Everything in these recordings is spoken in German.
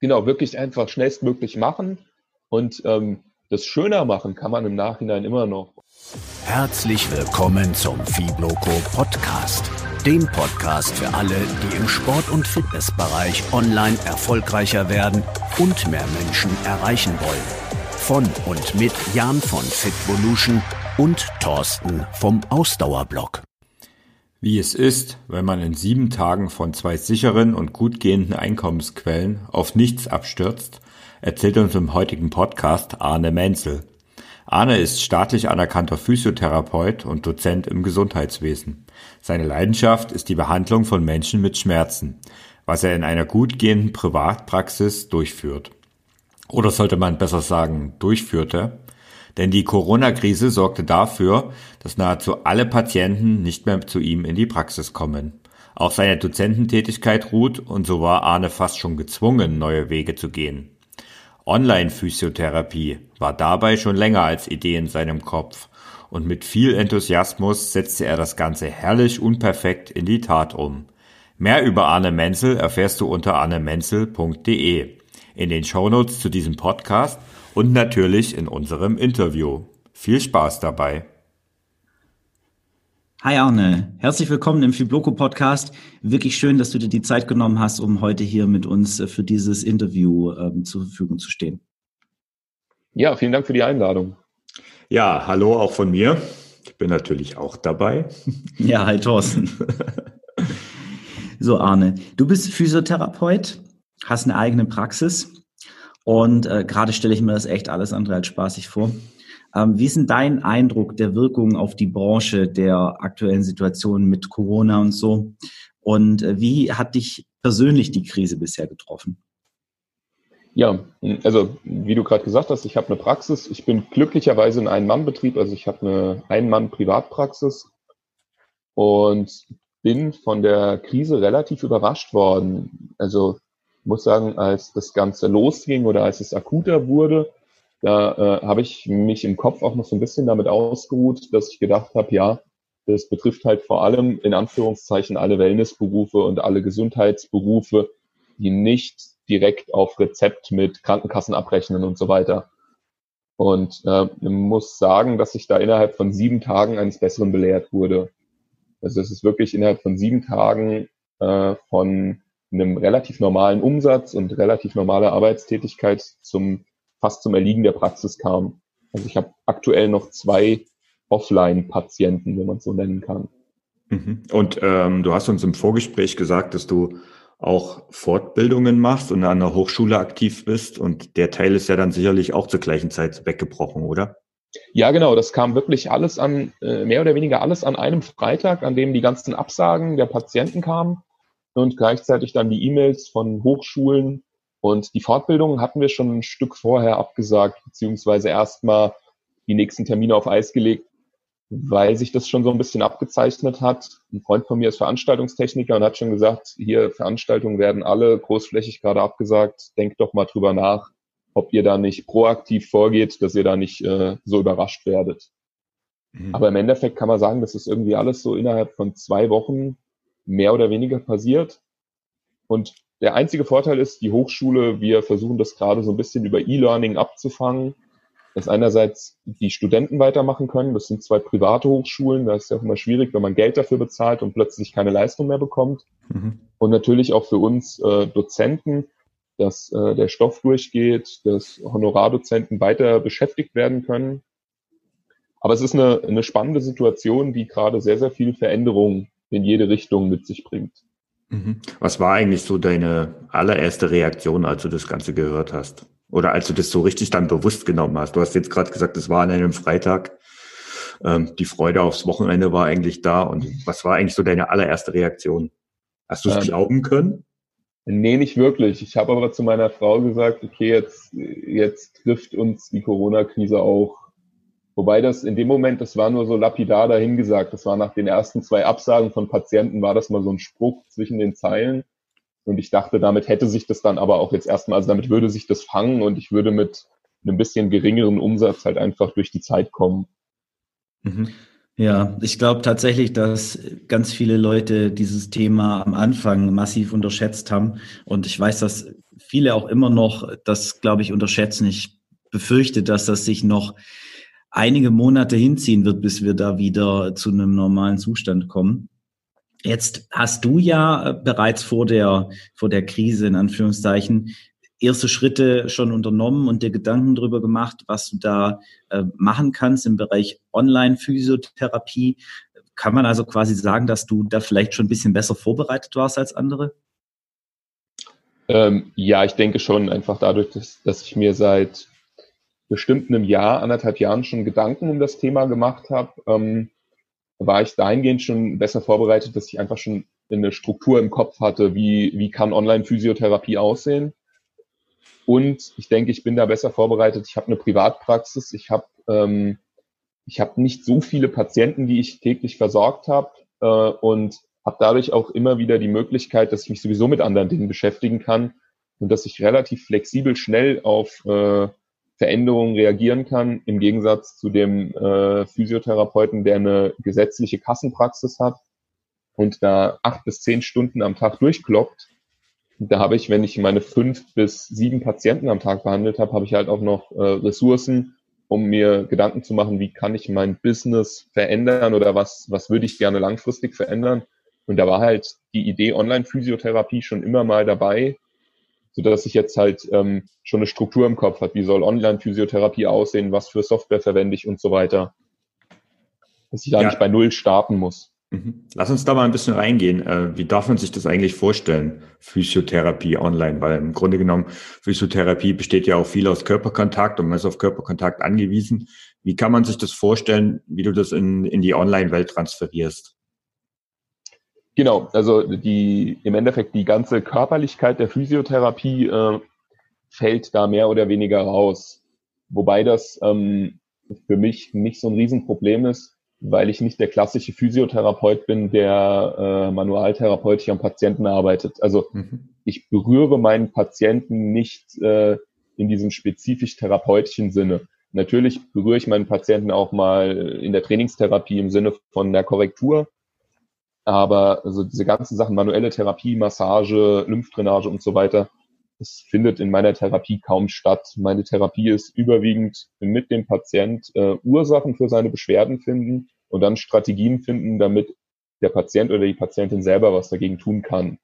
genau, wirklich einfach schnellstmöglich machen und ähm, das schöner machen kann man im Nachhinein immer noch. Herzlich willkommen zum Fibloco Podcast, dem Podcast für alle, die im Sport- und Fitnessbereich online erfolgreicher werden und mehr Menschen erreichen wollen. Von und mit Jan von Fitvolution und Thorsten vom Ausdauerblock. Wie es ist, wenn man in sieben Tagen von zwei sicheren und gut gehenden Einkommensquellen auf nichts abstürzt, erzählt uns im heutigen Podcast Arne Menzel. Arne ist staatlich anerkannter Physiotherapeut und Dozent im Gesundheitswesen. Seine Leidenschaft ist die Behandlung von Menschen mit Schmerzen, was er in einer gut gehenden Privatpraxis durchführt. Oder sollte man besser sagen, durchführte. Denn die Corona-Krise sorgte dafür, dass nahezu alle Patienten nicht mehr zu ihm in die Praxis kommen. Auch seine Dozententätigkeit ruht und so war Arne fast schon gezwungen, neue Wege zu gehen. Online-Physiotherapie war dabei schon länger als Idee in seinem Kopf und mit viel Enthusiasmus setzte er das Ganze herrlich unperfekt in die Tat um. Mehr über Arne Menzel erfährst du unter arnemenzel.de in den Shownotes zu diesem Podcast und natürlich in unserem Interview. Viel Spaß dabei. Hi Arne, herzlich willkommen im Fibloco Podcast. Wirklich schön, dass du dir die Zeit genommen hast, um heute hier mit uns äh, für dieses Interview ähm, zur Verfügung zu stehen. Ja, vielen Dank für die Einladung. Ja, hallo auch von mir. Ich bin natürlich auch dabei. Ja, hi Thorsten. so Arne, du bist Physiotherapeut, hast eine eigene Praxis und äh, gerade stelle ich mir das echt alles andere als spaßig vor. Ähm, wie ist denn dein Eindruck der Wirkung auf die Branche der aktuellen Situation mit Corona und so? Und äh, wie hat dich persönlich die Krise bisher getroffen? Ja, also wie du gerade gesagt hast, ich habe eine Praxis. Ich bin glücklicherweise in einem Mann-Betrieb, also ich habe eine Ein-Mann-Privatpraxis und bin von der Krise relativ überrascht worden. Also muss sagen, als das Ganze losging oder als es akuter wurde, da äh, habe ich mich im Kopf auch noch so ein bisschen damit ausgeruht, dass ich gedacht habe, ja, das betrifft halt vor allem in Anführungszeichen alle Wellnessberufe und alle Gesundheitsberufe, die nicht direkt auf Rezept mit Krankenkassen abrechnen und so weiter. Und äh, muss sagen, dass ich da innerhalb von sieben Tagen eines Besseren belehrt wurde. Also es ist wirklich innerhalb von sieben Tagen äh, von einem relativ normalen Umsatz und relativ normaler Arbeitstätigkeit zum fast zum Erliegen der Praxis kam. Also ich habe aktuell noch zwei Offline-Patienten, wenn man es so nennen kann. Mhm. Und ähm, du hast uns im Vorgespräch gesagt, dass du auch Fortbildungen machst und an der Hochschule aktiv bist. Und der Teil ist ja dann sicherlich auch zur gleichen Zeit weggebrochen, oder? Ja, genau. Das kam wirklich alles an, äh, mehr oder weniger alles an einem Freitag, an dem die ganzen Absagen der Patienten kamen und gleichzeitig dann die E-Mails von Hochschulen. Und die Fortbildung hatten wir schon ein Stück vorher abgesagt, beziehungsweise erstmal die nächsten Termine auf Eis gelegt, weil sich das schon so ein bisschen abgezeichnet hat. Ein Freund von mir ist Veranstaltungstechniker und hat schon gesagt, hier Veranstaltungen werden alle großflächig gerade abgesagt. Denkt doch mal drüber nach, ob ihr da nicht proaktiv vorgeht, dass ihr da nicht äh, so überrascht werdet. Mhm. Aber im Endeffekt kann man sagen, das ist irgendwie alles so innerhalb von zwei Wochen mehr oder weniger passiert. Und der einzige Vorteil ist, die Hochschule, wir versuchen das gerade so ein bisschen über E-Learning abzufangen, dass einerseits die Studenten weitermachen können. Das sind zwei private Hochschulen. Da ist ja auch immer schwierig, wenn man Geld dafür bezahlt und plötzlich keine Leistung mehr bekommt. Mhm. Und natürlich auch für uns äh, Dozenten, dass äh, der Stoff durchgeht, dass Honorardozenten weiter beschäftigt werden können. Aber es ist eine, eine spannende Situation, die gerade sehr, sehr viel Veränderung in jede Richtung mit sich bringt. Mhm. Was war eigentlich so deine allererste Reaktion, als du das Ganze gehört hast? Oder als du das so richtig dann bewusst genommen hast? Du hast jetzt gerade gesagt, es war an einem Freitag. Ähm, die Freude aufs Wochenende war eigentlich da. Und was war eigentlich so deine allererste Reaktion? Hast du es ähm, glauben können? Nee, nicht wirklich. Ich habe aber zu meiner Frau gesagt, okay, jetzt, jetzt trifft uns die Corona-Krise auch Wobei das in dem Moment, das war nur so lapidar dahingesagt. Das war nach den ersten zwei Absagen von Patienten, war das mal so ein Spruch zwischen den Zeilen. Und ich dachte, damit hätte sich das dann aber auch jetzt erstmal, also damit würde sich das fangen und ich würde mit einem bisschen geringeren Umsatz halt einfach durch die Zeit kommen. Mhm. Ja, ich glaube tatsächlich, dass ganz viele Leute dieses Thema am Anfang massiv unterschätzt haben. Und ich weiß das viele auch immer noch das, glaube ich, unterschätzen. Ich befürchte, dass das sich noch einige Monate hinziehen wird, bis wir da wieder zu einem normalen Zustand kommen. Jetzt hast du ja bereits vor der, vor der Krise in Anführungszeichen erste Schritte schon unternommen und dir Gedanken darüber gemacht, was du da äh, machen kannst im Bereich Online-Physiotherapie. Kann man also quasi sagen, dass du da vielleicht schon ein bisschen besser vorbereitet warst als andere? Ähm, ja, ich denke schon, einfach dadurch, dass, dass ich mir seit bestimmt einem Jahr, anderthalb Jahren schon Gedanken um das Thema gemacht habe, ähm, war ich dahingehend schon besser vorbereitet, dass ich einfach schon eine Struktur im Kopf hatte, wie, wie kann Online-Physiotherapie aussehen. Und ich denke, ich bin da besser vorbereitet. Ich habe eine Privatpraxis, ich habe ähm, ich habe nicht so viele Patienten, die ich täglich versorgt habe äh, und habe dadurch auch immer wieder die Möglichkeit, dass ich mich sowieso mit anderen Dingen beschäftigen kann und dass ich relativ flexibel schnell auf äh, Veränderungen reagieren kann, im Gegensatz zu dem äh, Physiotherapeuten, der eine gesetzliche Kassenpraxis hat und da acht bis zehn Stunden am Tag durchkloppt. Da habe ich, wenn ich meine fünf bis sieben Patienten am Tag behandelt habe, habe ich halt auch noch äh, Ressourcen, um mir Gedanken zu machen, wie kann ich mein Business verändern oder was, was würde ich gerne langfristig verändern. Und da war halt die Idee Online-Physiotherapie schon immer mal dabei, so dass ich jetzt halt ähm, schon eine Struktur im Kopf habe. Wie soll Online-Physiotherapie aussehen? Was für Software verwende ich und so weiter. Dass ich da ja. nicht bei Null starten muss. Mhm. Lass uns da mal ein bisschen reingehen. Äh, wie darf man sich das eigentlich vorstellen, Physiotherapie online? Weil im Grunde genommen, Physiotherapie besteht ja auch viel aus Körperkontakt und man ist auf Körperkontakt angewiesen. Wie kann man sich das vorstellen, wie du das in, in die Online-Welt transferierst? Genau, also die im Endeffekt die ganze Körperlichkeit der Physiotherapie äh, fällt da mehr oder weniger raus. Wobei das ähm, für mich nicht so ein Riesenproblem ist, weil ich nicht der klassische Physiotherapeut bin, der äh, manualtherapeutisch am Patienten arbeitet. Also mhm. ich berühre meinen Patienten nicht äh, in diesem spezifisch therapeutischen Sinne. Natürlich berühre ich meinen Patienten auch mal in der Trainingstherapie im Sinne von der Korrektur, aber also diese ganzen Sachen, manuelle Therapie, Massage, Lymphdrainage und so weiter, das findet in meiner Therapie kaum statt. Meine Therapie ist überwiegend mit dem Patient äh, Ursachen für seine Beschwerden finden und dann Strategien finden, damit der Patient oder die Patientin selber was dagegen tun kann.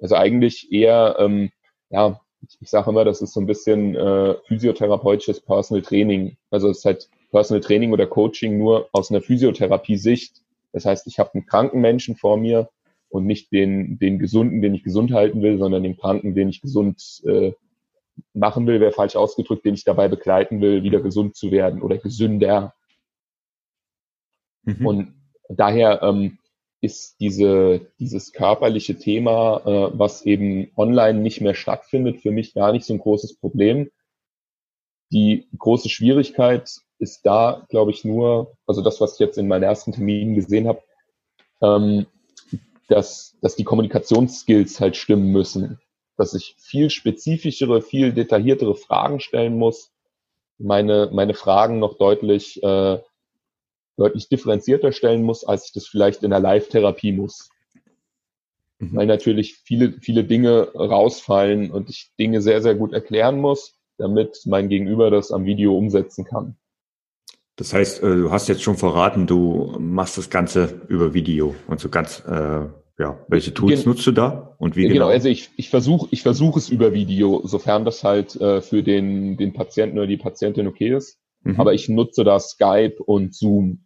Also eigentlich eher, ähm, ja, ich, ich sage immer, das ist so ein bisschen äh, physiotherapeutisches Personal Training. Also es ist halt Personal Training oder Coaching nur aus einer Physiotherapie-Sicht das heißt, ich habe einen kranken Menschen vor mir und nicht den, den Gesunden, den ich gesund halten will, sondern den Kranken, den ich gesund äh, machen will, wäre falsch ausgedrückt, den ich dabei begleiten will, wieder gesund zu werden oder gesünder. Mhm. Und daher ähm, ist diese, dieses körperliche Thema, äh, was eben online nicht mehr stattfindet, für mich gar nicht so ein großes Problem. Die große Schwierigkeit ist da, glaube ich, nur, also das, was ich jetzt in meinen ersten Terminen gesehen habe, ähm, dass, dass die Kommunikationsskills halt stimmen müssen. Dass ich viel spezifischere, viel detailliertere Fragen stellen muss, meine, meine Fragen noch deutlich, äh, deutlich differenzierter stellen muss, als ich das vielleicht in der Live-Therapie muss. Mhm. Weil natürlich viele, viele Dinge rausfallen und ich Dinge sehr, sehr gut erklären muss, damit mein Gegenüber das am Video umsetzen kann. Das heißt, äh, du hast jetzt schon verraten, du machst das Ganze über Video und so ganz, äh, ja, welche Tools Gen nutzt du da und wie genau? Genau, also ich, ich versuche ich versuch es über Video, sofern das halt äh, für den, den Patienten oder die Patientin okay ist. Mhm. Aber ich nutze da Skype und Zoom.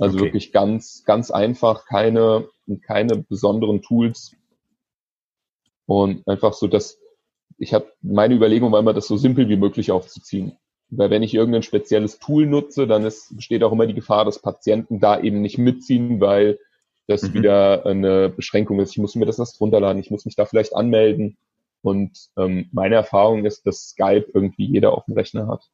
Also okay. wirklich ganz, ganz einfach, keine, keine besonderen Tools. Und einfach so, dass ich habe meine Überlegung war immer, das so simpel wie möglich aufzuziehen. Weil wenn ich irgendein spezielles Tool nutze, dann ist, besteht auch immer die Gefahr, dass Patienten da eben nicht mitziehen, weil das mhm. wieder eine Beschränkung ist. Ich muss mir das erst runterladen, ich muss mich da vielleicht anmelden. Und ähm, meine Erfahrung ist, dass Skype irgendwie jeder auf dem Rechner hat.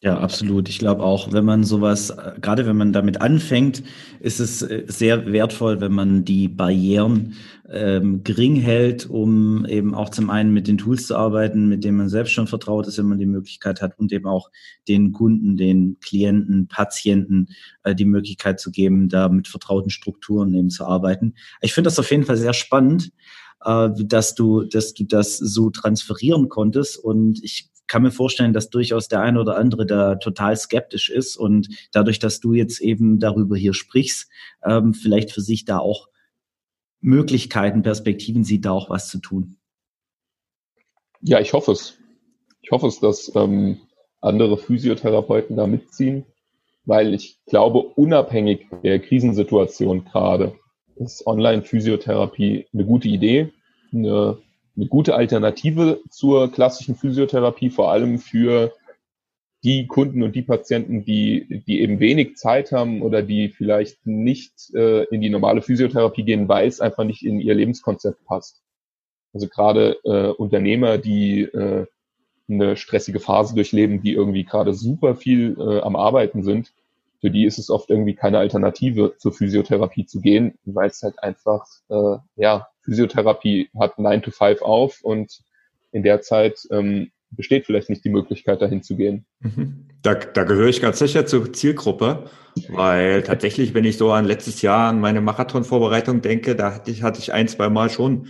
Ja, absolut. Ich glaube auch, wenn man sowas, äh, gerade wenn man damit anfängt, ist es äh, sehr wertvoll, wenn man die Barrieren ähm, gering hält, um eben auch zum einen mit den Tools zu arbeiten, mit denen man selbst schon vertraut ist, wenn man die Möglichkeit hat und eben auch den Kunden, den Klienten, Patienten äh, die Möglichkeit zu geben, da mit vertrauten Strukturen eben zu arbeiten. Ich finde das auf jeden Fall sehr spannend. äh, dass du, dass du das so transferieren konntest. Und ich kann mir vorstellen, dass durchaus der eine oder andere da total skeptisch ist und dadurch, dass du jetzt eben darüber hier sprichst, ähm, vielleicht für sich da auch Möglichkeiten, Perspektiven sieht, da auch was zu tun. Ja, ich hoffe es. Ich hoffe es, dass ähm, andere Physiotherapeuten da mitziehen, weil ich glaube, unabhängig der Krisensituation gerade ist Online-Physiotherapie eine gute Idee, eine, eine gute Alternative zur klassischen Physiotherapie, vor allem für die Kunden und die Patienten, die, die eben wenig Zeit haben oder die vielleicht nicht äh, in die normale Physiotherapie gehen, weil es einfach nicht in ihr Lebenskonzept passt. Also gerade äh, Unternehmer, die äh, eine stressige Phase durchleben, die irgendwie gerade super viel äh, am Arbeiten sind, für die ist es oft irgendwie keine Alternative zur Physiotherapie zu gehen, weil es halt einfach, äh, ja, Physiotherapie hat 9 to 5 auf und in der Zeit ähm, besteht vielleicht nicht die Möglichkeit, dahin zu gehen. Mhm. Da, da gehöre ich ganz sicher zur Zielgruppe, weil tatsächlich, wenn ich so an letztes Jahr an meine Marathonvorbereitung denke, da hatte ich, hatte ich ein, zwei Mal schon,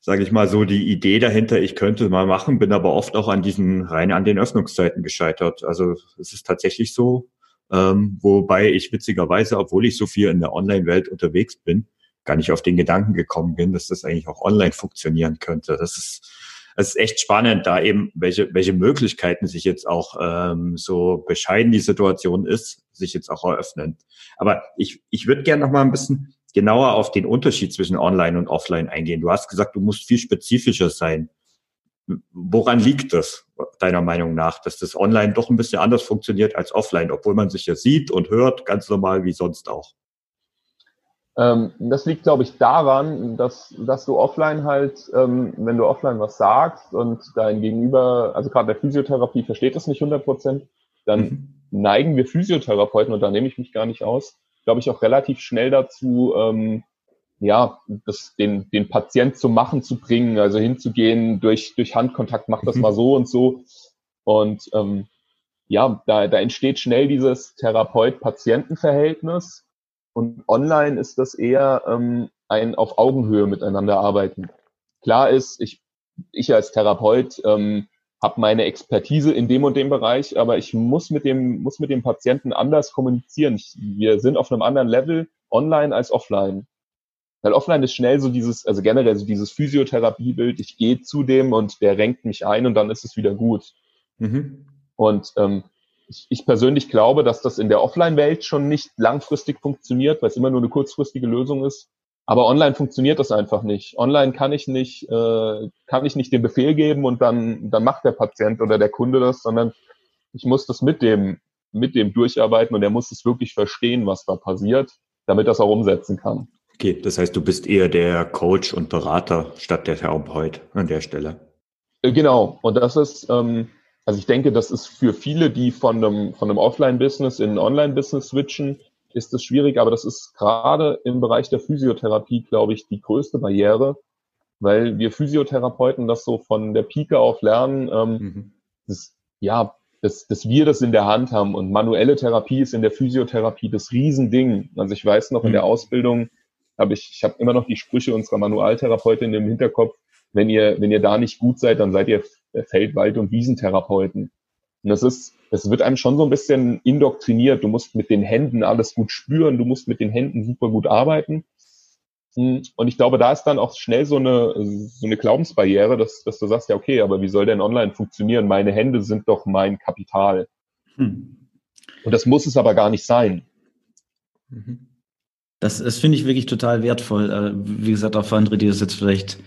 sage ich mal, so die Idee dahinter, ich könnte mal machen, bin aber oft auch an diesen, rein an den Öffnungszeiten gescheitert. Also es ist tatsächlich so, ähm, wobei ich witzigerweise, obwohl ich so viel in der Online-Welt unterwegs bin, gar nicht auf den Gedanken gekommen bin, dass das eigentlich auch online funktionieren könnte. Das ist es ist echt spannend, da eben welche, welche Möglichkeiten sich jetzt auch ähm, so bescheiden die Situation ist, sich jetzt auch eröffnen. Aber ich, ich würde gerne noch mal ein bisschen genauer auf den Unterschied zwischen Online und Offline eingehen. Du hast gesagt, du musst viel spezifischer sein. Woran liegt das, deiner Meinung nach, dass das Online doch ein bisschen anders funktioniert als Offline, obwohl man sich ja sieht und hört, ganz normal wie sonst auch? Ähm, das liegt, glaube ich, daran, dass, dass du offline halt, ähm, wenn du offline was sagst und dein Gegenüber, also gerade der Physiotherapie versteht das nicht 100 Prozent, dann mhm. neigen wir Physiotherapeuten, und da nehme ich mich gar nicht aus, glaube ich, auch relativ schnell dazu, ähm, ja, das, den, den Patient zum Machen zu bringen, also hinzugehen durch, durch Handkontakt, mach das mhm. mal so und so. Und ähm, ja, da, da entsteht schnell dieses Therapeut-Patienten-Verhältnis und online ist das eher ähm, ein auf Augenhöhe miteinander arbeiten. Klar ist, ich, ich als Therapeut ähm, habe meine Expertise in dem und dem Bereich, aber ich muss mit dem, muss mit dem Patienten anders kommunizieren. Ich, wir sind auf einem anderen Level online als offline. Weil offline ist schnell so dieses, also generell so dieses Physiotherapiebild, ich gehe zu dem und der renkt mich ein und dann ist es wieder gut. Mhm. Und ähm, ich, ich persönlich glaube, dass das in der Offline-Welt schon nicht langfristig funktioniert, weil es immer nur eine kurzfristige Lösung ist. Aber online funktioniert das einfach nicht. Online kann ich nicht, äh, kann ich nicht den Befehl geben und dann, dann macht der Patient oder der Kunde das, sondern ich muss das mit dem, mit dem durcharbeiten und er muss es wirklich verstehen, was da passiert, damit es auch umsetzen kann. Okay, das heißt, du bist eher der Coach und Berater statt der Therapeut an der Stelle. Äh, genau. Und das ist, ähm, also ich denke, das ist für viele, die von einem, von einem Offline-Business in ein Online-Business switchen, ist das schwierig, aber das ist gerade im Bereich der Physiotherapie, glaube ich, die größte Barriere, weil wir Physiotherapeuten das so von der Pike auf lernen, ähm, mhm. das, ja, dass, dass wir das in der Hand haben und manuelle Therapie ist in der Physiotherapie das Riesending. Also ich weiß noch, in der mhm. Ausbildung habe ich, ich habe immer noch die Sprüche unserer Manualtherapeutin im Hinterkopf, wenn ihr, wenn ihr da nicht gut seid, dann seid ihr Feld-, Wald- und Wiesentherapeuten. Und das ist, es wird einem schon so ein bisschen indoktriniert. Du musst mit den Händen alles gut spüren, du musst mit den Händen super gut arbeiten. Und ich glaube, da ist dann auch schnell so eine, so eine Glaubensbarriere, dass, dass du sagst, ja, okay, aber wie soll denn online funktionieren? Meine Hände sind doch mein Kapital. Hm. Und das muss es aber gar nicht sein. Mhm. Das, das finde ich wirklich total wertvoll. Äh, wie gesagt, auch für andere, die das jetzt vielleicht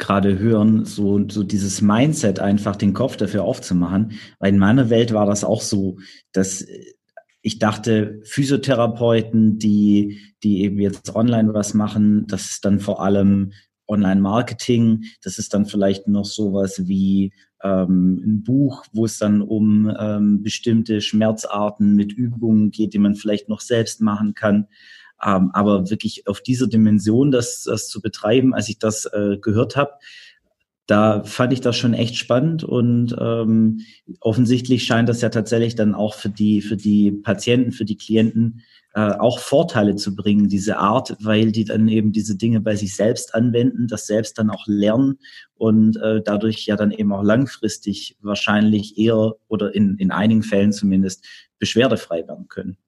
gerade hören, so, so dieses Mindset einfach den Kopf dafür aufzumachen. Weil in meiner Welt war das auch so, dass ich dachte, Physiotherapeuten, die, die eben jetzt online was machen, das ist dann vor allem Online-Marketing, das ist dann vielleicht noch sowas wie ähm, ein Buch, wo es dann um ähm, bestimmte Schmerzarten mit Übungen geht, die man vielleicht noch selbst machen kann. Ähm, aber wirklich auf dieser Dimension das, das zu betreiben, als ich das äh, gehört habe, da fand ich das schon echt spannend und ähm, offensichtlich scheint das ja tatsächlich dann auch für die für die Patienten, für die Klienten äh, auch Vorteile zu bringen, diese Art, weil die dann eben diese Dinge bei sich selbst anwenden, das selbst dann auch lernen und äh, dadurch ja dann eben auch langfristig wahrscheinlich eher oder in, in einigen Fällen zumindest beschwerdefrei werden können.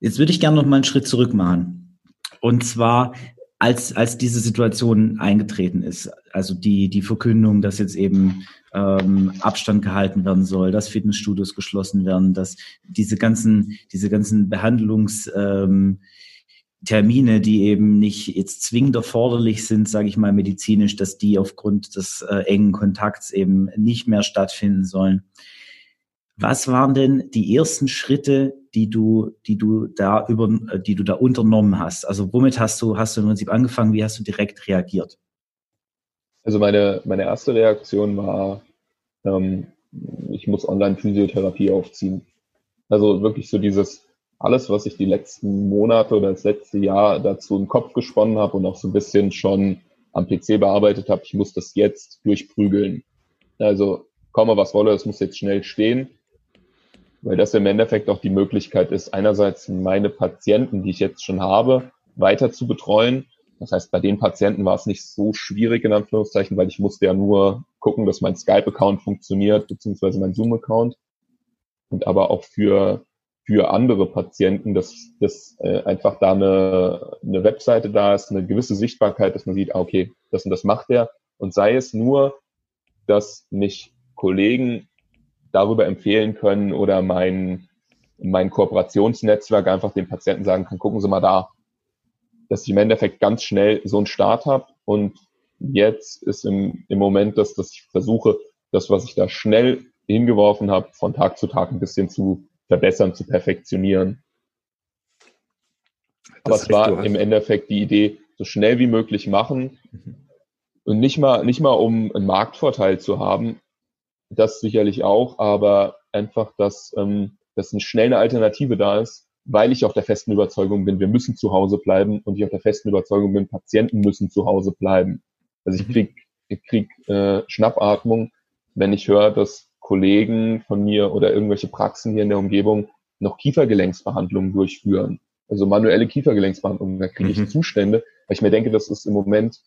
Jetzt würde ich gerne noch mal einen Schritt zurück machen. Und zwar, als, als diese Situation eingetreten ist, also die, die Verkündung, dass jetzt eben ähm, Abstand gehalten werden soll, dass Fitnessstudios geschlossen werden, dass diese ganzen, diese ganzen Behandlungs, ähm, die eben nicht jetzt zwingend erforderlich sind, sage ich mal medizinisch, dass die aufgrund des äh, engen Kontakts eben nicht mehr stattfinden sollen. Was waren denn die ersten Schritte, die du, die du da über, äh, die du da unternommen hast? Also womit hast du, hast du im Prinzip angefangen? Wie hast du direkt reagiert? Also meine, meine erste Reaktion war, ähm, ich muss Online-Physiotherapie aufziehen. Also wirklich so dieses, alles, was ich die letzten Monate oder das letzte Jahr dazu im Kopf gesponnen habe und auch so ein bisschen schon am PC bearbeitet habe, ich muss das jetzt durchprügeln. Also komme was wolle, es muss jetzt schnell stehen weil das im Endeffekt auch die Möglichkeit ist, einerseits meine Patienten, die ich jetzt schon habe, weiter zu betreuen. Das heißt, bei den Patienten war es nicht so schwierig, in Anführungszeichen, weil ich musste ja nur gucken, dass mein Skype-Account funktioniert, beziehungsweise mein Zoom-Account. Und aber auch für, für andere Patienten, dass, dass äh, einfach da eine, eine Webseite da ist, eine gewisse Sichtbarkeit, dass man sieht, ah, okay, das und das macht er. Und sei es nur, dass mich Kollegen darüber empfehlen können oder mein, mein Kooperationsnetzwerk einfach den Patienten sagen kann, gucken Sie mal da, dass ich im Endeffekt ganz schnell so einen Start habe und jetzt ist im, im Moment, dass, dass ich versuche, das, was ich da schnell hingeworfen habe, von Tag zu Tag ein bisschen zu verbessern, zu perfektionieren. Aber es war im Endeffekt die Idee, so schnell wie möglich machen mhm. und nicht mal, nicht mal um einen Marktvorteil zu haben, das sicherlich auch, aber einfach, dass, ähm, dass eine schnelle Alternative da ist, weil ich auch der festen Überzeugung bin, wir müssen zu Hause bleiben und ich auch der festen Überzeugung bin, Patienten müssen zu Hause bleiben. Also ich mhm. krieg, ich krieg äh, Schnappatmung, wenn ich höre, dass Kollegen von mir oder irgendwelche Praxen hier in der Umgebung noch Kiefergelenksbehandlungen durchführen. Also manuelle Kiefergelenksbehandlungen, da kriege ich mhm. Zustände, weil ich mir denke, das ist im Moment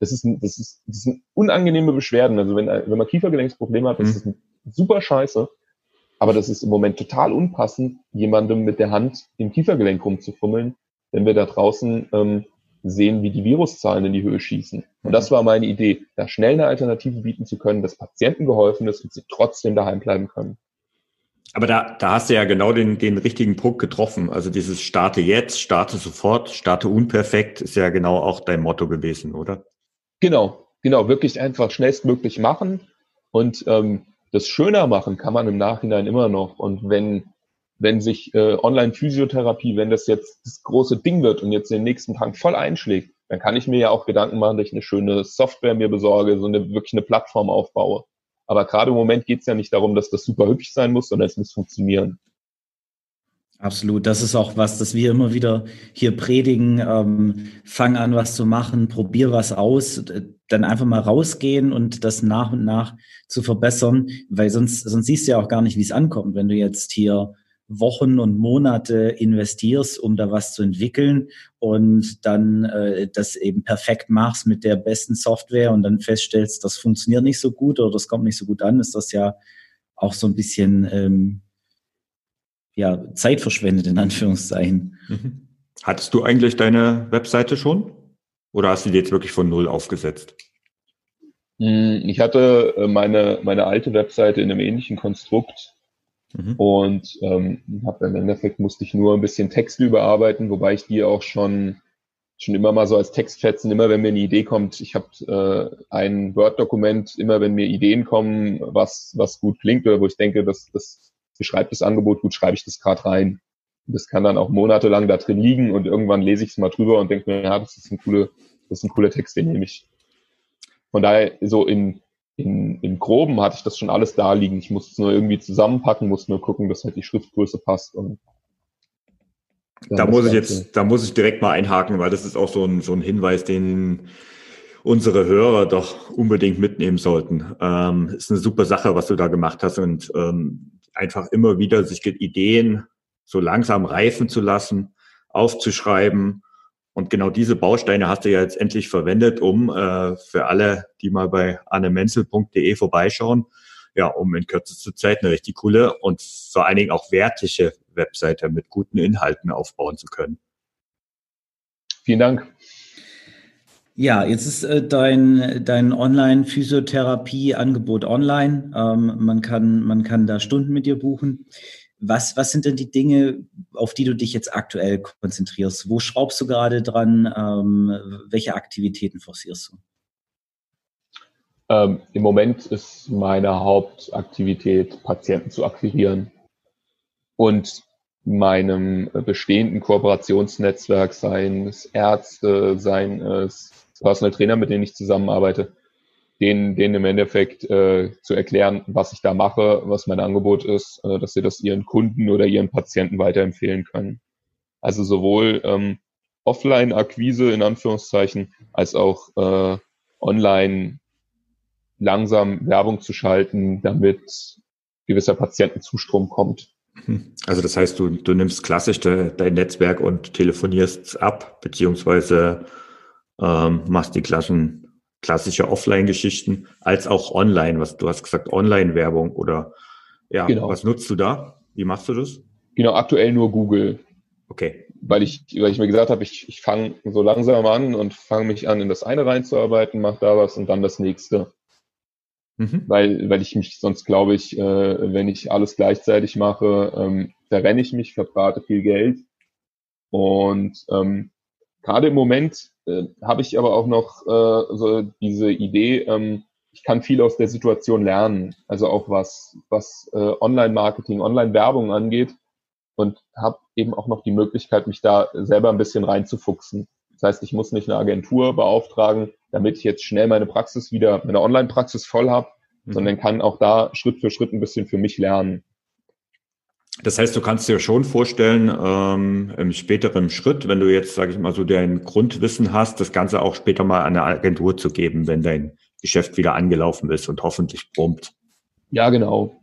das ist, ein, das ist, das sind unangenehme Beschwerden. Also wenn, wenn man Kiefergelenksprobleme hat, mhm. ist das super scheiße. Aber das ist im Moment total unpassend, jemandem mit der Hand im Kiefergelenk rumzufummeln, wenn wir da draußen ähm, sehen, wie die Viruszahlen in die Höhe schießen. Und das war meine Idee, da schnell eine Alternative bieten zu können, dass Patienten geholfen ist und sie trotzdem daheim bleiben können. Aber da, da hast du ja genau den, den richtigen Punkt getroffen. Also dieses Starte jetzt, starte sofort, starte unperfekt ist ja genau auch dein Motto gewesen, oder? Genau, genau, wirklich einfach schnellstmöglich machen und ähm, das schöner machen kann man im Nachhinein immer noch. Und wenn, wenn sich äh, Online-Physiotherapie, wenn das jetzt das große Ding wird und jetzt den nächsten Tag voll einschlägt, dann kann ich mir ja auch Gedanken machen, dass ich eine schöne Software mir besorge, so eine wirklich eine Plattform aufbaue. Aber gerade im Moment geht es ja nicht darum, dass das super hübsch sein muss, sondern es muss funktionieren. Absolut. Das ist auch was, das wir immer wieder hier predigen. Ähm, fang an, was zu machen, probier was aus, dann einfach mal rausgehen und das nach und nach zu verbessern, weil sonst, sonst siehst du ja auch gar nicht, wie es ankommt, wenn du jetzt hier Wochen und Monate investierst, um da was zu entwickeln und dann äh, das eben perfekt machst mit der besten Software und dann feststellst, das funktioniert nicht so gut oder das kommt nicht so gut an, ist das ja auch so ein bisschen ähm, ja, Zeit verschwendet, in Anführungszeichen. Mhm. Hattest du eigentlich deine Webseite schon? Oder hast du die jetzt wirklich von Null aufgesetzt? Hm, ich hatte äh, meine, meine alte Webseite in einem ähnlichen Konstrukt mhm. und ähm, habe im Endeffekt musste ich nur ein bisschen Text überarbeiten, wobei ich die auch schon schon immer mal so als Textfetzen, immer wenn mir eine Idee kommt, ich habe äh, ein Word-Dokument, immer wenn mir Ideen kommen, was was gut klingt oder wo ich denke, dass das beschreibt das Angebot gut, schreibe ich das gerade rein. Das kann dann auch monatelang da drin liegen und irgendwann lese ich es mal drüber und denke mir, ja, das ist ein cooler, das ist ein cooler Text, den nehme ich. Von daher, so in, in, im Groben hatte ich das schon alles da liegen. Ich musste es nur irgendwie zusammenpacken, musste nur gucken, dass halt die Schriftgröße passt und da muss ich jetzt, da muss ich direkt mal einhaken, weil das ist auch so ein, so ein Hinweis, den unsere Hörer doch unbedingt mitnehmen sollten. Ähm, ist eine super Sache, was du da gemacht hast und ähm, einfach immer wieder sich Ideen so langsam reifen zu lassen, aufzuschreiben. Und genau diese Bausteine hast du ja jetzt endlich verwendet, um äh, für alle, die mal bei annemenzel.de vorbeischauen, ja, um in kürzester Zeit eine richtig coole und vor allen Dingen auch wertige Webseite mit guten Inhalten aufbauen zu können. Vielen Dank. Ja, jetzt ist äh, dein, dein Online-Physiotherapie-Angebot online. Ähm, man, kann, man kann da Stunden mit dir buchen. Was, was sind denn die Dinge, auf die du dich jetzt aktuell konzentrierst? Wo schraubst du gerade dran? Ähm, welche Aktivitäten forcierst du? Ähm, Im Moment ist meine Hauptaktivität, Patienten zu akquirieren und meinem bestehenden Kooperationsnetzwerk, seien es Ärzte, seien es Personal Trainer, mit denen ich zusammenarbeite, denen, denen im Endeffekt äh, zu erklären, was ich da mache, was mein Angebot ist, äh, dass sie das ihren Kunden oder ihren Patienten weiterempfehlen können. Also sowohl ähm, Offline-Akquise in Anführungszeichen als auch äh, online langsam Werbung zu schalten, damit gewisser Patientenzustrom kommt. Hm. Also das heißt, du, du nimmst klassisch de, dein Netzwerk und telefonierst ab, beziehungsweise ähm, machst die Klassen, klassische Offline-Geschichten, als auch online, was du hast gesagt, Online-Werbung oder ja, genau. was nutzt du da? Wie machst du das? Genau, aktuell nur Google. Okay. Weil ich, weil ich mir gesagt habe, ich, ich fange so langsam an und fange mich an, in das eine reinzuarbeiten, mache da was und dann das nächste. Mhm. Weil, weil ich mich sonst glaube ich, äh, wenn ich alles gleichzeitig mache, ähm, verrenne ich mich, verbrate viel Geld. Und ähm, gerade im Moment äh, habe ich aber auch noch äh, so diese Idee, ähm, ich kann viel aus der Situation lernen, also auch was, was äh, Online-Marketing, Online-Werbung angeht und habe eben auch noch die Möglichkeit, mich da selber ein bisschen reinzufuchsen. Das heißt, ich muss nicht eine Agentur beauftragen, damit ich jetzt schnell meine Praxis wieder, meine Online-Praxis voll habe, mhm. sondern kann auch da Schritt für Schritt ein bisschen für mich lernen. Das heißt, du kannst dir schon vorstellen, ähm, im späteren Schritt, wenn du jetzt, sage ich mal, so dein Grundwissen hast, das Ganze auch später mal an eine Agentur zu geben, wenn dein Geschäft wieder angelaufen ist und hoffentlich brummt. Ja, genau.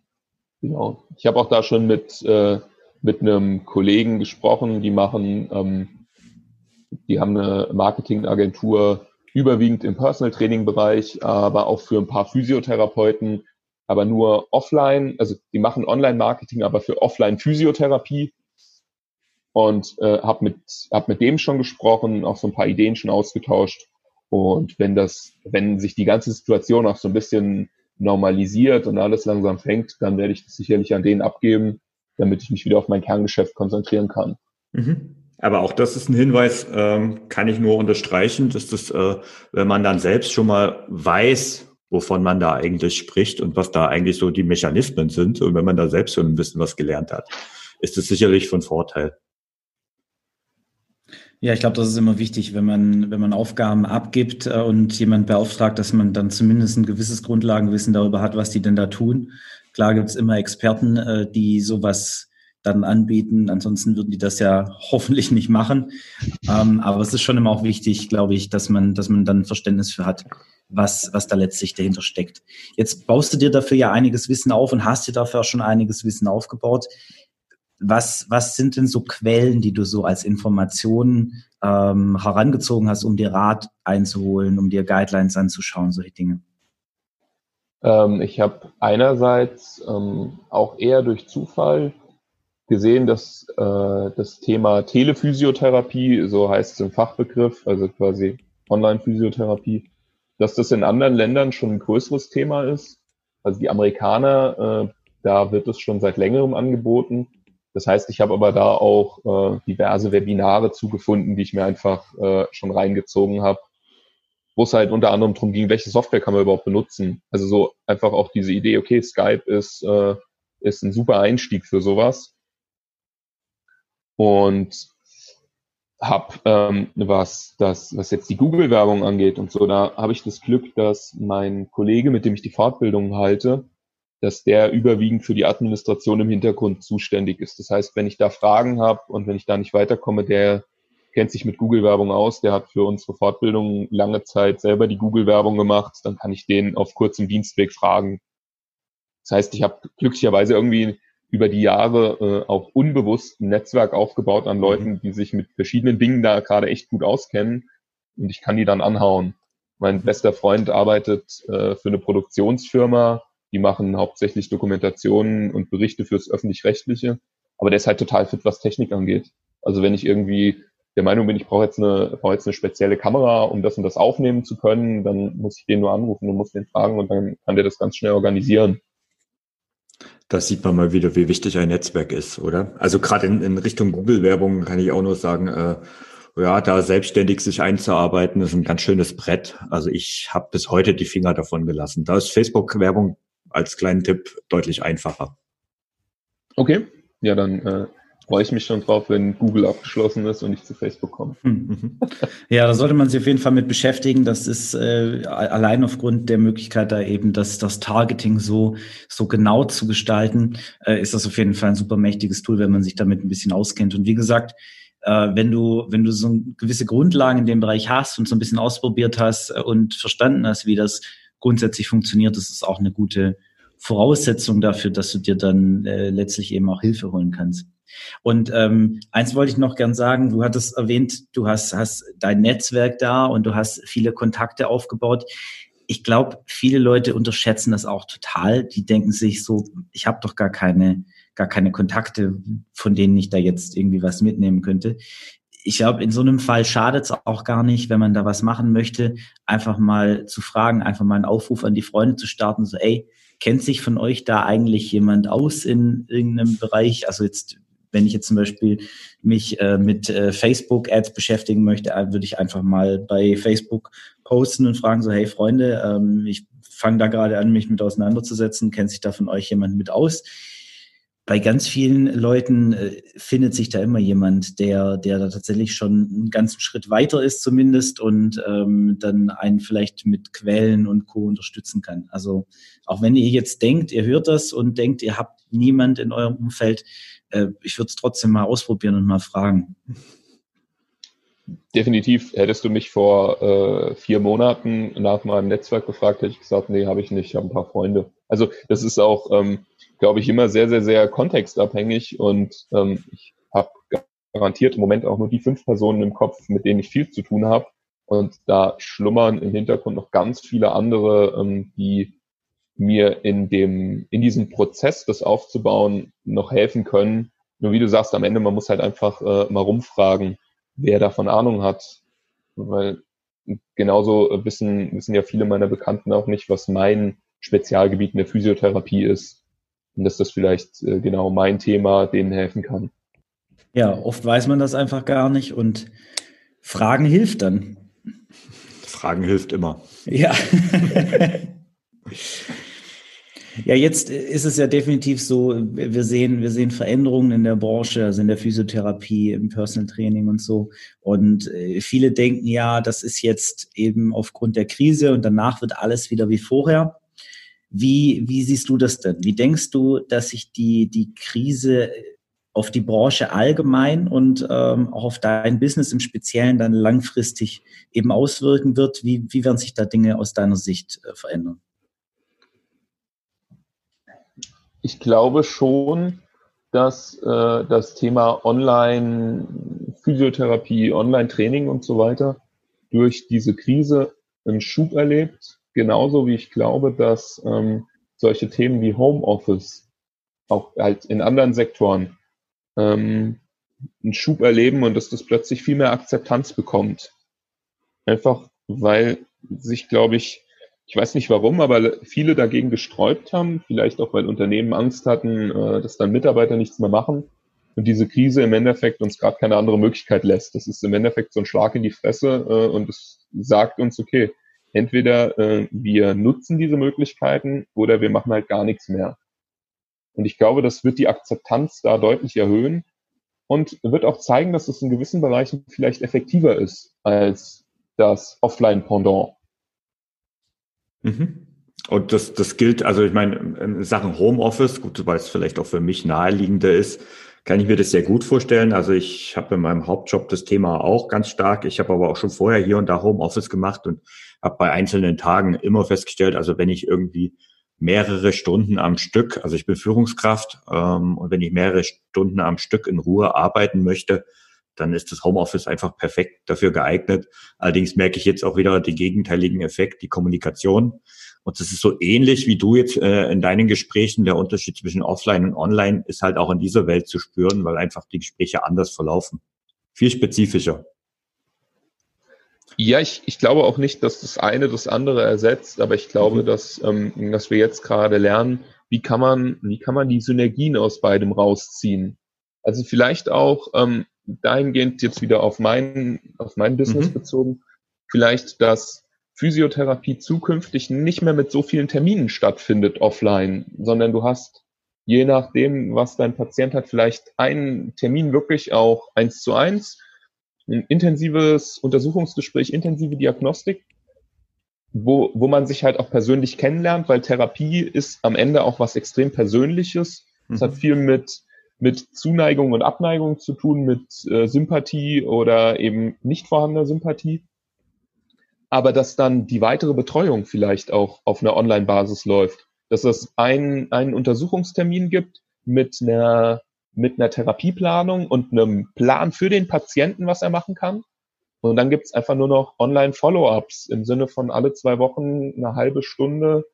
Genau. Ich habe auch da schon mit, äh, mit einem Kollegen gesprochen, die machen, ähm, die haben eine Marketingagentur überwiegend im Personal Training Bereich, aber auch für ein paar Physiotherapeuten aber nur offline, also die machen Online-Marketing, aber für Offline-Physiotherapie. Und äh, habe mit, hab mit dem schon gesprochen, auch so ein paar Ideen schon ausgetauscht. Und wenn das, wenn sich die ganze Situation auch so ein bisschen normalisiert und alles langsam fängt, dann werde ich das sicherlich an denen abgeben, damit ich mich wieder auf mein Kerngeschäft konzentrieren kann. Mhm. Aber auch das ist ein Hinweis, ähm, kann ich nur unterstreichen, dass das, äh, wenn man dann selbst schon mal weiß, wovon man da eigentlich spricht und was da eigentlich so die Mechanismen sind. Und wenn man da selbst schon ein bisschen was gelernt hat, ist es sicherlich von Vorteil. Ja, ich glaube, das ist immer wichtig, wenn man, wenn man Aufgaben abgibt äh, und jemand beauftragt, dass man dann zumindest ein gewisses Grundlagenwissen darüber hat, was die denn da tun. Klar gibt es immer Experten, äh, die sowas dann anbieten. Ansonsten würden die das ja hoffentlich nicht machen. Ähm, aber es ist schon immer auch wichtig, glaube ich, dass man, dass man dann Verständnis für hat, was, was da letztlich dahinter steckt. Jetzt baust du dir dafür ja einiges Wissen auf und hast dir dafür auch schon einiges Wissen aufgebaut. Was, was sind denn so Quellen, die du so als Informationen ähm, herangezogen hast, um dir Rat einzuholen, um dir Guidelines anzuschauen, solche Dinge? Ähm, ich habe einerseits ähm, auch eher durch Zufall gesehen, dass äh, das Thema Telephysiotherapie, so heißt es im Fachbegriff, also quasi Online-Physiotherapie, dass das in anderen Ländern schon ein größeres Thema ist. Also die Amerikaner, äh, da wird es schon seit längerem angeboten. Das heißt, ich habe aber da auch äh, diverse Webinare zugefunden, die ich mir einfach äh, schon reingezogen habe, wo es halt unter anderem darum ging, welche Software kann man überhaupt benutzen. Also so einfach auch diese Idee, okay, Skype ist, äh, ist ein super Einstieg für sowas. Und habe, ähm, was das, was jetzt die Google-Werbung angeht und so, da habe ich das Glück, dass mein Kollege, mit dem ich die Fortbildung halte, dass der überwiegend für die Administration im Hintergrund zuständig ist. Das heißt, wenn ich da Fragen habe und wenn ich da nicht weiterkomme, der kennt sich mit Google-Werbung aus, der hat für unsere Fortbildung lange Zeit selber die Google-Werbung gemacht, dann kann ich den auf kurzem Dienstweg fragen. Das heißt, ich habe glücklicherweise irgendwie über die Jahre äh, auch unbewusst ein Netzwerk aufgebaut an Leuten, mhm. die sich mit verschiedenen Dingen da gerade echt gut auskennen und ich kann die dann anhauen. Mein bester Freund arbeitet äh, für eine Produktionsfirma, die machen hauptsächlich Dokumentationen und Berichte fürs öffentlich-rechtliche, aber der ist halt total fit, was Technik angeht. Also wenn ich irgendwie der Meinung bin, ich brauche jetzt eine, brauche jetzt eine spezielle Kamera, um das und das aufnehmen zu können, dann muss ich den nur anrufen und muss den fragen und dann kann der das ganz schnell organisieren. Da sieht man mal wieder, wie wichtig ein Netzwerk ist, oder? Also gerade in, in Richtung Google-Werbung kann ich auch nur sagen, äh, ja, da selbstständig sich einzuarbeiten, ist ein ganz schönes Brett. Also ich habe bis heute die Finger davon gelassen. Da ist Facebook-Werbung als kleinen Tipp deutlich einfacher. Okay, ja, dann äh, freue ich mich schon drauf, wenn Google abgeschlossen ist und ich zu Facebook komme. Mhm. Ja, da sollte man sich auf jeden Fall mit beschäftigen. Das ist äh, allein aufgrund der Möglichkeit, da eben das, das Targeting so, so genau zu gestalten, äh, ist das auf jeden Fall ein super mächtiges Tool, wenn man sich damit ein bisschen auskennt. Und wie gesagt, äh, wenn du, wenn du so gewisse Grundlagen in dem Bereich hast und so ein bisschen ausprobiert hast äh, und verstanden hast, wie das grundsätzlich funktioniert, das ist auch eine gute Voraussetzung dafür, dass du dir dann äh, letztlich eben auch Hilfe holen kannst. Und ähm, eins wollte ich noch gern sagen, du hattest erwähnt, du hast, hast dein Netzwerk da und du hast viele Kontakte aufgebaut. Ich glaube, viele Leute unterschätzen das auch total. Die denken sich so, ich habe doch gar keine, gar keine Kontakte, von denen ich da jetzt irgendwie was mitnehmen könnte. Ich glaube, in so einem Fall schadet es auch gar nicht, wenn man da was machen möchte, einfach mal zu fragen, einfach mal einen Aufruf an die Freunde zu starten, so, ey, kennt sich von euch da eigentlich jemand aus in irgendeinem Bereich? Also jetzt wenn ich jetzt zum Beispiel mich äh, mit äh, Facebook-Ads beschäftigen möchte, äh, würde ich einfach mal bei Facebook posten und fragen so, hey Freunde, ähm, ich fange da gerade an, mich mit auseinanderzusetzen, kennt sich da von euch jemand mit aus? Bei ganz vielen Leuten äh, findet sich da immer jemand, der, der da tatsächlich schon einen ganzen Schritt weiter ist zumindest und ähm, dann einen vielleicht mit Quellen und Co. unterstützen kann. Also auch wenn ihr jetzt denkt, ihr hört das und denkt, ihr habt niemand in eurem Umfeld, äh, ich würde es trotzdem mal ausprobieren und mal fragen. Definitiv. Hättest du mich vor äh, vier Monaten nach meinem Netzwerk gefragt, hätte ich gesagt, nee, habe ich nicht, ich habe ein paar Freunde. Also das ist auch, ähm, glaube ich, immer sehr, sehr, sehr kontextabhängig und ähm, ich habe garantiert im Moment auch nur die fünf Personen im Kopf, mit denen ich viel zu tun habe. Und da schlummern im Hintergrund noch ganz viele andere, ähm, die mir in dem, in diesem Prozess, das aufzubauen, noch helfen können. Nur wie du sagst, am Ende, man muss halt einfach äh, mal rumfragen, wer davon Ahnung hat. Weil genauso wissen, wissen ja viele meiner Bekannten auch nicht, was mein Spezialgebiet in der Physiotherapie ist. Und dass das vielleicht äh, genau mein Thema denen helfen kann. Ja, oft weiß man das einfach gar nicht und Fragen hilft dann. Fragen hilft immer. Ja. Ja, jetzt ist es ja definitiv so, wir sehen, wir sehen Veränderungen in der Branche, also in der Physiotherapie, im Personal Training und so. Und äh, viele denken ja, das ist jetzt eben aufgrund der Krise und danach wird alles wieder wie vorher. Wie, wie siehst du das denn? Wie denkst du, dass sich die, die Krise auf die Branche allgemein und ähm, auch auf dein Business im Speziellen dann langfristig eben auswirken wird? Wie, wie werden sich da Dinge aus deiner Sicht äh, verändern? ich glaube schon, dass äh, das Thema Online-Physiotherapie, Online-Training und so weiter durch diese Krise einen Schub erlebt. Genauso wie ich glaube, dass ähm, solche Themen wie Homeoffice auch halt in anderen Sektoren ähm, einen Schub erleben und dass das plötzlich viel mehr Akzeptanz bekommt. Einfach weil sich, glaube ich, ich weiß nicht warum, aber viele dagegen gesträubt haben, vielleicht auch weil Unternehmen Angst hatten, äh, dass dann Mitarbeiter nichts mehr machen und diese Krise im Endeffekt uns gerade keine andere Möglichkeit lässt. Das ist im Endeffekt so ein Schlag in die Fresse äh, und es sagt uns, okay, entweder äh, wir nutzen diese Möglichkeiten oder wir machen halt gar nichts mehr. Und ich glaube, das wird die Akzeptanz da deutlich erhöhen und wird auch zeigen, dass es in gewissen Bereichen vielleicht effektiver ist als das Offline-Pendant. Mhm. Und das, das gilt, also ich meine, in Sachen Homeoffice, gut, weil es vielleicht auch für mich naheliegender ist, kann ich mir das sehr gut vorstellen. Also ich habe in meinem Hauptjob das Thema auch ganz stark. Ich habe aber auch schon vorher hier und da Homeoffice gemacht und habe bei einzelnen Tagen immer festgestellt, also wenn ich irgendwie mehrere Stunden am Stück, also ich bin Führungskraft ähm, und wenn ich mehrere Stunden am Stück in Ruhe arbeiten möchte, dann ist das Homeoffice einfach perfekt dafür geeignet. Allerdings merke ich jetzt auch wieder den gegenteiligen Effekt, die Kommunikation. Und das ist so ähnlich wie du jetzt äh, in deinen Gesprächen. Der Unterschied zwischen Offline und Online ist halt auch in dieser Welt zu spüren, weil einfach die Gespräche anders verlaufen. Viel spezifischer. Ja, ich, ich glaube auch nicht, dass das eine das andere ersetzt, aber ich glaube, mhm. dass, ähm, dass wir jetzt gerade lernen, wie kann man, wie kann man die Synergien aus beidem rausziehen. Also vielleicht auch ähm, dahingehend jetzt wieder auf mein, auf mein Business mhm. bezogen, vielleicht, dass Physiotherapie zukünftig nicht mehr mit so vielen Terminen stattfindet offline, sondern du hast je nachdem, was dein Patient hat, vielleicht einen Termin wirklich auch eins zu eins, ein intensives Untersuchungsgespräch, intensive Diagnostik, wo, wo man sich halt auch persönlich kennenlernt, weil Therapie ist am Ende auch was extrem Persönliches. Es mhm. hat viel mit mit Zuneigung und Abneigung zu tun, mit äh, Sympathie oder eben nicht vorhandener Sympathie. Aber dass dann die weitere Betreuung vielleicht auch auf einer Online-Basis läuft. Dass es einen, einen Untersuchungstermin gibt mit einer, mit einer Therapieplanung und einem Plan für den Patienten, was er machen kann. Und dann gibt es einfach nur noch Online-Follow-ups im Sinne von alle zwei Wochen eine halbe Stunde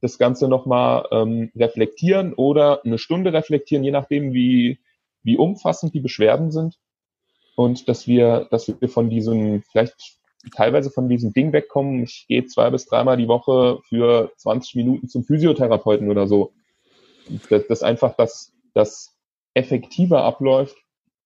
das Ganze nochmal ähm, reflektieren oder eine Stunde reflektieren, je nachdem, wie, wie umfassend die Beschwerden sind. Und dass wir, dass wir von diesem, vielleicht teilweise von diesem Ding wegkommen, ich gehe zwei bis dreimal die Woche für 20 Minuten zum Physiotherapeuten oder so. Dass, dass einfach das, das effektiver abläuft,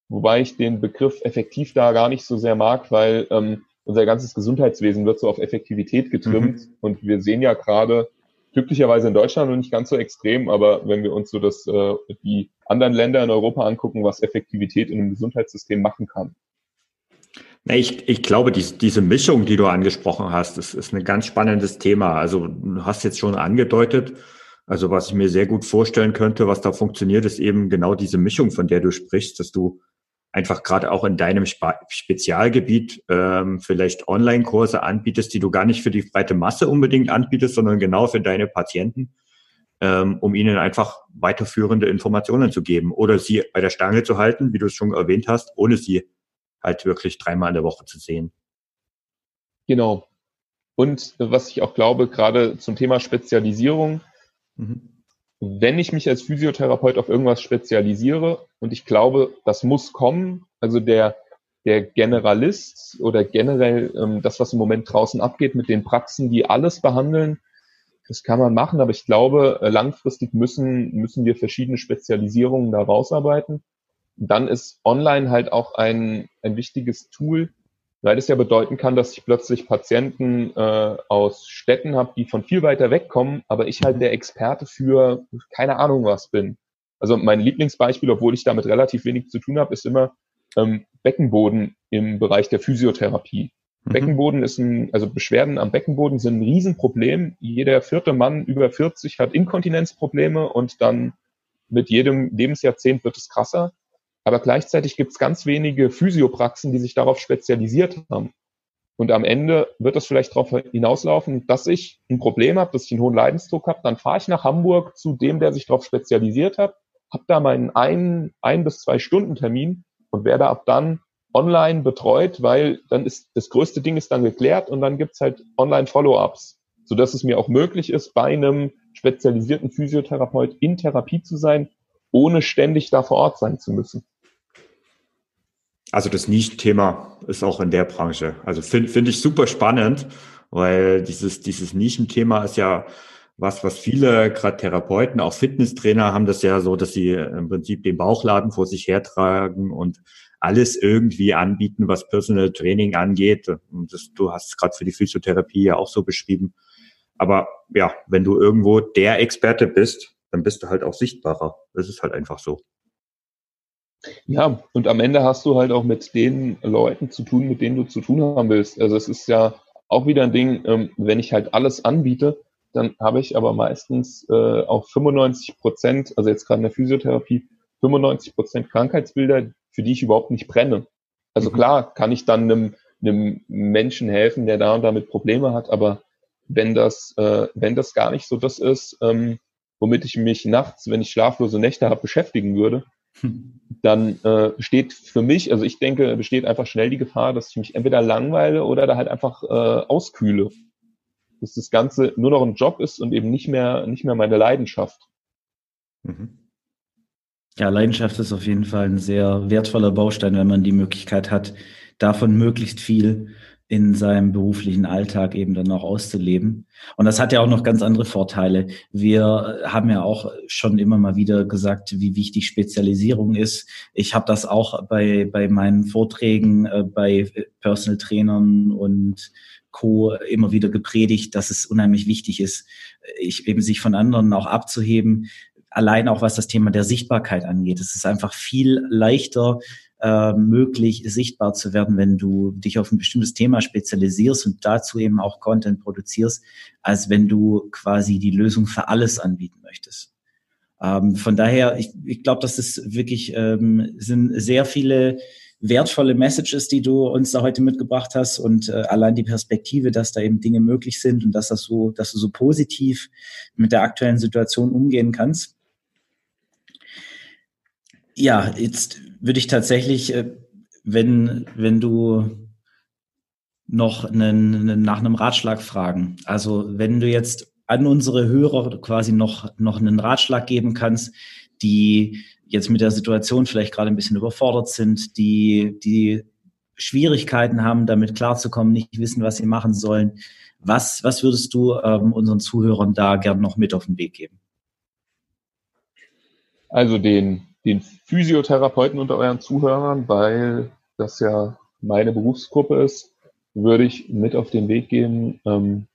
wobei ich den Begriff effektiv da gar nicht so sehr mag, weil ähm, unser ganzes Gesundheitswesen wird so auf Effektivität getrimmt mhm. und wir sehen ja gerade, glücklicherweise in Deutschland noch nicht ganz so extrem, aber wenn wir uns so das, äh, die anderen Länder in Europa angucken, was Effektivität in einem Gesundheitssystem machen kann. Ich, ich glaube, die, diese Mischung, die du angesprochen hast, ist, ist ein ganz spannendes Thema. Also du hast jetzt schon angedeutet, also was ich mir sehr gut vorstellen könnte, was da funktioniert, ist eben genau diese Mischung, von der du sprichst, dass du einfach gerade auch in deinem Spe Spezialgebiet ähm, vielleicht Online-Kurse anbietest, die du gar nicht für die breite Masse unbedingt anbietest, sondern genau für deine Patienten, ähm, um ihnen einfach weiterführende Informationen zu geben oder sie bei der Stange zu halten, wie du es schon erwähnt hast, ohne sie halt wirklich dreimal in der Woche zu sehen. Genau. Und was ich auch glaube, gerade zum Thema Spezialisierung, mhm wenn ich mich als Physiotherapeut auf irgendwas spezialisiere, und ich glaube, das muss kommen, also der, der Generalist oder generell ähm, das, was im Moment draußen abgeht mit den Praxen, die alles behandeln, das kann man machen, aber ich glaube, äh, langfristig müssen, müssen wir verschiedene Spezialisierungen da rausarbeiten. Dann ist online halt auch ein, ein wichtiges Tool, weil es ja bedeuten kann, dass ich plötzlich Patienten äh, aus Städten habe, die von viel weiter weg kommen, aber ich halt mhm. der Experte für keine Ahnung was bin. Also mein Lieblingsbeispiel, obwohl ich damit relativ wenig zu tun habe, ist immer ähm, Beckenboden im Bereich der Physiotherapie. Mhm. Beckenboden ist ein, also Beschwerden am Beckenboden sind ein Riesenproblem. Jeder vierte Mann über 40 hat Inkontinenzprobleme und dann mit jedem Lebensjahrzehnt wird es krasser. Aber gleichzeitig gibt es ganz wenige Physiopraxen, die sich darauf spezialisiert haben. Und am Ende wird das vielleicht darauf hinauslaufen, dass ich ein Problem habe, dass ich einen hohen Leidensdruck habe. Dann fahre ich nach Hamburg zu dem, der sich darauf spezialisiert hat, habe da meinen ein, ein bis zwei Stunden Termin und werde ab dann online betreut, weil dann ist das größte Ding ist dann geklärt und dann gibt's halt online Follow-ups, sodass es mir auch möglich ist, bei einem spezialisierten Physiotherapeut in Therapie zu sein, ohne ständig da vor Ort sein zu müssen. Also das Nischenthema ist auch in der Branche. Also finde find ich super spannend, weil dieses, dieses Nischenthema ist ja was, was viele, gerade Therapeuten, auch Fitnesstrainer haben das ja so, dass sie im Prinzip den Bauchladen vor sich hertragen und alles irgendwie anbieten, was Personal Training angeht. Und das, du hast es gerade für die Physiotherapie ja auch so beschrieben. Aber ja, wenn du irgendwo der Experte bist, dann bist du halt auch sichtbarer. Das ist halt einfach so. Ja, und am Ende hast du halt auch mit den Leuten zu tun, mit denen du zu tun haben willst. Also es ist ja auch wieder ein Ding, ähm, wenn ich halt alles anbiete, dann habe ich aber meistens äh, auch 95 Prozent, also jetzt gerade in der Physiotherapie, 95 Prozent Krankheitsbilder, für die ich überhaupt nicht brenne. Also mhm. klar kann ich dann einem, einem Menschen helfen, der da und damit Probleme hat, aber wenn das, äh, wenn das gar nicht so das ist, ähm, womit ich mich nachts, wenn ich schlaflose Nächte habe, beschäftigen würde, dann äh, besteht für mich, also ich denke, besteht einfach schnell die Gefahr, dass ich mich entweder langweile oder da halt einfach äh, auskühle. Dass das Ganze nur noch ein Job ist und eben nicht mehr, nicht mehr meine Leidenschaft. Mhm. Ja, Leidenschaft ist auf jeden Fall ein sehr wertvoller Baustein, wenn man die Möglichkeit hat, davon möglichst viel in seinem beruflichen Alltag eben dann auch auszuleben. Und das hat ja auch noch ganz andere Vorteile. Wir haben ja auch schon immer mal wieder gesagt, wie wichtig Spezialisierung ist. Ich habe das auch bei, bei meinen Vorträgen äh, bei Personal Trainern und Co. immer wieder gepredigt, dass es unheimlich wichtig ist, ich eben sich von anderen auch abzuheben, allein auch was das Thema der Sichtbarkeit angeht. Es ist einfach viel leichter, äh, möglich, sichtbar zu werden, wenn du dich auf ein bestimmtes Thema spezialisierst und dazu eben auch Content produzierst, als wenn du quasi die Lösung für alles anbieten möchtest. Ähm, von daher, ich, ich glaube, das ist wirklich ähm, sind sehr viele wertvolle Messages, die du uns da heute mitgebracht hast und äh, allein die Perspektive, dass da eben Dinge möglich sind und dass das so, dass du so positiv mit der aktuellen Situation umgehen kannst. Ja, jetzt würde ich tatsächlich, äh, wenn, wenn du noch einen, nach einem Ratschlag fragen. Also wenn du jetzt an unsere Hörer quasi noch, noch einen Ratschlag geben kannst, die jetzt mit der Situation vielleicht gerade ein bisschen überfordert sind, die, die Schwierigkeiten haben, damit klarzukommen, nicht wissen, was sie machen sollen. Was, was würdest du ähm, unseren Zuhörern da gern noch mit auf den Weg geben? Also den den Physiotherapeuten unter euren Zuhörern, weil das ja meine Berufsgruppe ist, würde ich mit auf den Weg geben, ähm,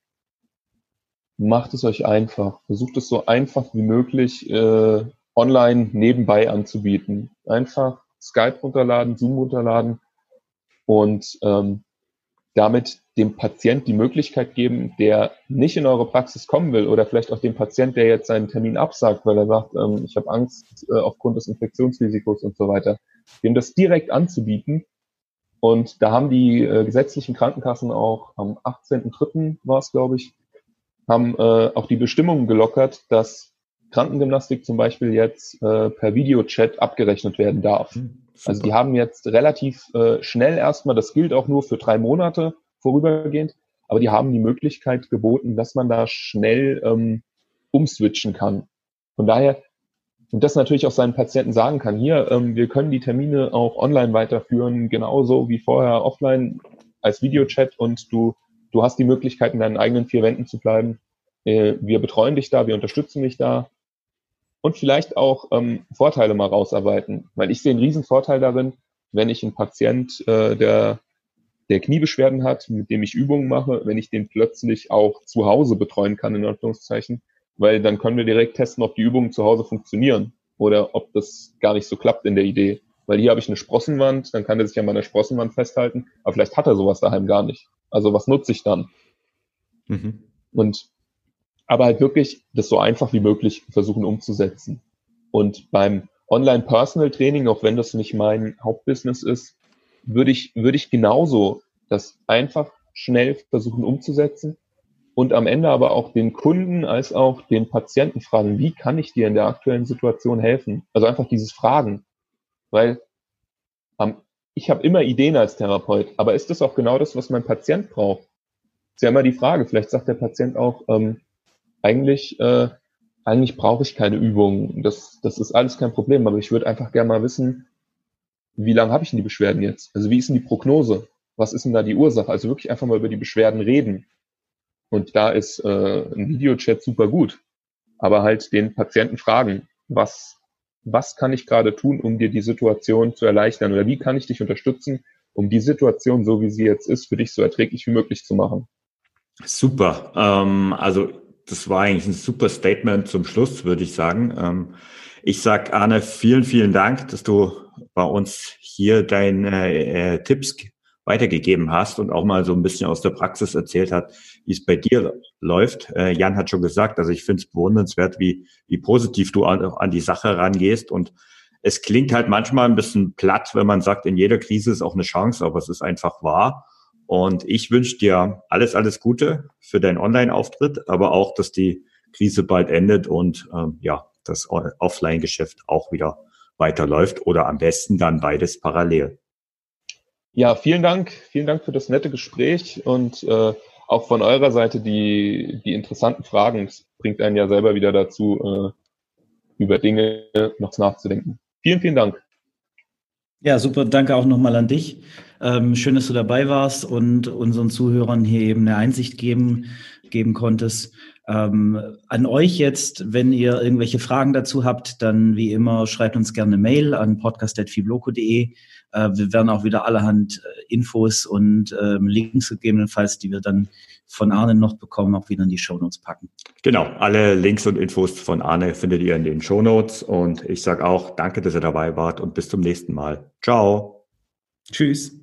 macht es euch einfach. Versucht es so einfach wie möglich äh, online nebenbei anzubieten. Einfach Skype runterladen, Zoom runterladen und ähm, damit dem Patient die Möglichkeit geben, der nicht in eure Praxis kommen will oder vielleicht auch dem Patient, der jetzt seinen Termin absagt, weil er sagt, ähm, ich habe Angst äh, aufgrund des Infektionsrisikos und so weiter, dem das direkt anzubieten. Und da haben die äh, gesetzlichen Krankenkassen auch am 18.03. war es, glaube ich, haben äh, auch die Bestimmungen gelockert, dass Krankengymnastik zum Beispiel jetzt äh, per Videochat abgerechnet werden darf. Hm, also die haben jetzt relativ äh, schnell erstmal, das gilt auch nur für drei Monate, vorübergehend, aber die haben die Möglichkeit geboten, dass man da schnell ähm, umswitchen kann. Von daher, und das natürlich auch seinen Patienten sagen kann, hier, ähm, wir können die Termine auch online weiterführen, genauso wie vorher offline als Videochat und du, du hast die Möglichkeit, in deinen eigenen vier Wänden zu bleiben. Äh, wir betreuen dich da, wir unterstützen dich da und vielleicht auch ähm, Vorteile mal rausarbeiten, weil ich sehe einen riesen Vorteil darin, wenn ich einen Patient, äh, der der Kniebeschwerden hat, mit dem ich Übungen mache, wenn ich den plötzlich auch zu Hause betreuen kann, in Anführungszeichen, weil dann können wir direkt testen, ob die Übungen zu Hause funktionieren oder ob das gar nicht so klappt in der Idee. Weil hier habe ich eine Sprossenwand, dann kann er sich an meiner Sprossenwand festhalten, aber vielleicht hat er sowas daheim gar nicht. Also was nutze ich dann? Mhm. Und aber halt wirklich das so einfach wie möglich versuchen umzusetzen. Und beim Online-Personal-Training, auch wenn das nicht mein Hauptbusiness ist, würde ich, würde ich genauso das einfach schnell versuchen umzusetzen und am Ende aber auch den Kunden als auch den Patienten fragen, wie kann ich dir in der aktuellen Situation helfen? Also einfach dieses Fragen, weil ähm, ich habe immer Ideen als Therapeut, aber ist das auch genau das, was mein Patient braucht? ist ja immer die Frage. Vielleicht sagt der Patient auch, ähm, eigentlich, äh, eigentlich brauche ich keine Übungen. Das, das ist alles kein Problem, aber ich würde einfach gerne mal wissen, wie lange habe ich denn die Beschwerden jetzt? Also wie ist denn die Prognose? Was ist denn da die Ursache? Also wirklich einfach mal über die Beschwerden reden. Und da ist äh, ein Videochat super gut. Aber halt den Patienten fragen, was, was kann ich gerade tun, um dir die Situation zu erleichtern? Oder wie kann ich dich unterstützen, um die Situation, so wie sie jetzt ist, für dich so erträglich wie möglich zu machen? Super. Ähm, also das war eigentlich ein super Statement zum Schluss, würde ich sagen. Ähm, ich sag Arne, vielen, vielen Dank, dass du bei uns hier deine äh, Tipps weitergegeben hast und auch mal so ein bisschen aus der Praxis erzählt hat, wie es bei dir läuft. Äh, Jan hat schon gesagt, also ich finde es bewundernswert, wie, wie positiv du an, an die Sache rangehst und Es klingt halt manchmal ein bisschen platt, wenn man sagt, in jeder Krise ist auch eine Chance, aber es ist einfach wahr. Und ich wünsche dir alles, alles Gute für deinen Online-Auftritt, aber auch, dass die Krise bald endet und ähm, ja, das Offline-Geschäft auch wieder weiterläuft oder am besten dann beides parallel. Ja, vielen Dank. Vielen Dank für das nette Gespräch und äh, auch von eurer Seite die, die interessanten Fragen. Es bringt einen ja selber wieder dazu, äh, über Dinge noch nachzudenken. Vielen, vielen Dank. Ja, super. Danke auch nochmal an dich. Ähm, schön, dass du dabei warst und unseren Zuhörern hier eben eine Einsicht geben, geben konntest. Ähm, an euch jetzt, wenn ihr irgendwelche Fragen dazu habt, dann wie immer schreibt uns gerne eine Mail an podcast.fibloco.de. Äh, wir werden auch wieder allerhand äh, Infos und ähm, Links gegebenenfalls, die wir dann von Arne noch bekommen, auch wieder in die Shownotes packen. Genau, alle Links und Infos von Arne findet ihr in den Shownotes und ich sage auch danke, dass ihr dabei wart und bis zum nächsten Mal. Ciao. Tschüss.